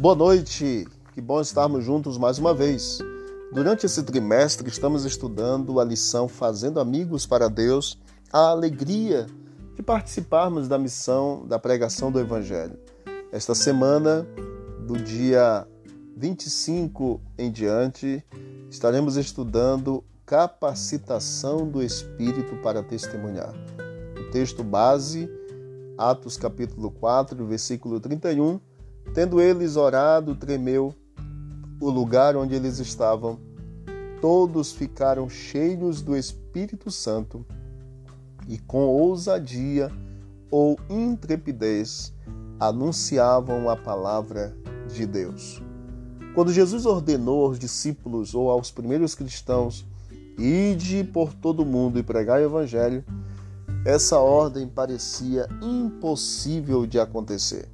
Boa noite, que bom estarmos juntos mais uma vez. Durante esse trimestre, estamos estudando a lição Fazendo Amigos para Deus, a alegria de participarmos da missão da pregação do Evangelho. Esta semana, do dia 25 em diante, estaremos estudando capacitação do Espírito para testemunhar. O texto base, Atos capítulo 4, versículo 31 Tendo eles orado, tremeu o lugar onde eles estavam. Todos ficaram cheios do Espírito Santo e com ousadia ou intrepidez anunciavam a palavra de Deus. Quando Jesus ordenou aos discípulos ou aos primeiros cristãos, ide por todo o mundo e pregar o evangelho, essa ordem parecia impossível de acontecer.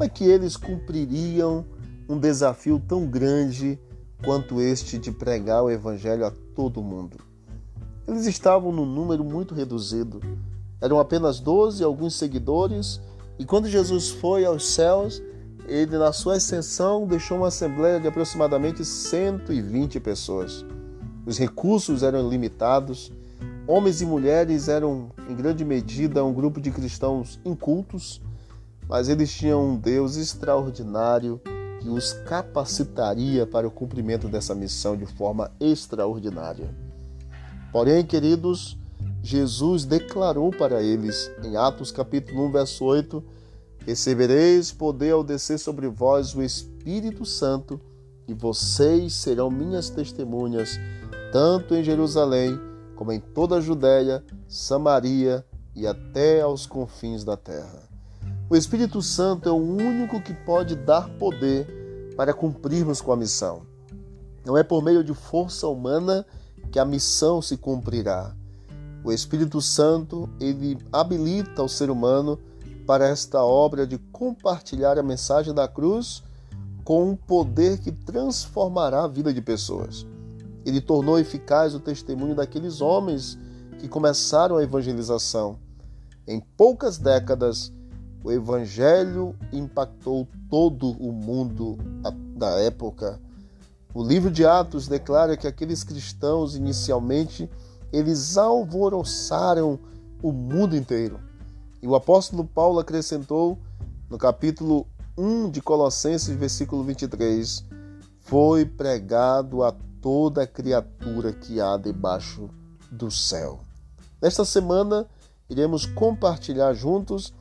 Como é que eles cumpririam um desafio tão grande quanto este de pregar o Evangelho a todo mundo? Eles estavam num número muito reduzido. Eram apenas 12 alguns seguidores, e quando Jesus foi aos céus, ele, na sua ascensão, deixou uma assembleia de aproximadamente 120 pessoas. Os recursos eram limitados, homens e mulheres eram, em grande medida, um grupo de cristãos incultos mas eles tinham um Deus extraordinário que os capacitaria para o cumprimento dessa missão de forma extraordinária. Porém, queridos, Jesus declarou para eles em Atos capítulo 1, verso 8: Recebereis poder ao descer sobre vós o Espírito Santo, e vocês serão minhas testemunhas, tanto em Jerusalém como em toda a Judéia, Samaria e até aos confins da terra. O Espírito Santo é o único que pode dar poder para cumprirmos com a missão. Não é por meio de força humana que a missão se cumprirá. O Espírito Santo, ele habilita o ser humano para esta obra de compartilhar a mensagem da cruz com um poder que transformará a vida de pessoas. Ele tornou eficaz o testemunho daqueles homens que começaram a evangelização. Em poucas décadas, o Evangelho impactou todo o mundo da época. O livro de Atos declara que aqueles cristãos, inicialmente, eles alvoroçaram o mundo inteiro. E o apóstolo Paulo acrescentou no capítulo 1 de Colossenses, versículo 23, foi pregado a toda criatura que há debaixo do céu. Nesta semana, iremos compartilhar juntos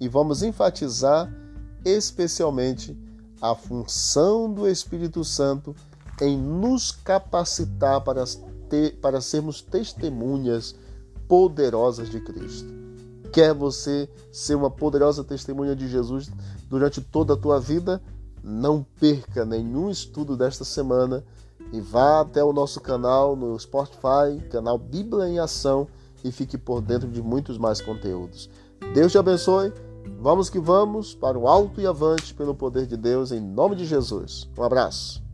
e vamos enfatizar especialmente a função do Espírito Santo em nos capacitar para, ter, para sermos testemunhas poderosas de Cristo. Quer você ser uma poderosa testemunha de Jesus durante toda a tua vida? Não perca nenhum estudo desta semana e vá até o nosso canal no Spotify, canal Bíblia em Ação, e fique por dentro de muitos mais conteúdos. Deus te abençoe Vamos que vamos para o alto e avante pelo poder de Deus, em nome de Jesus. Um abraço.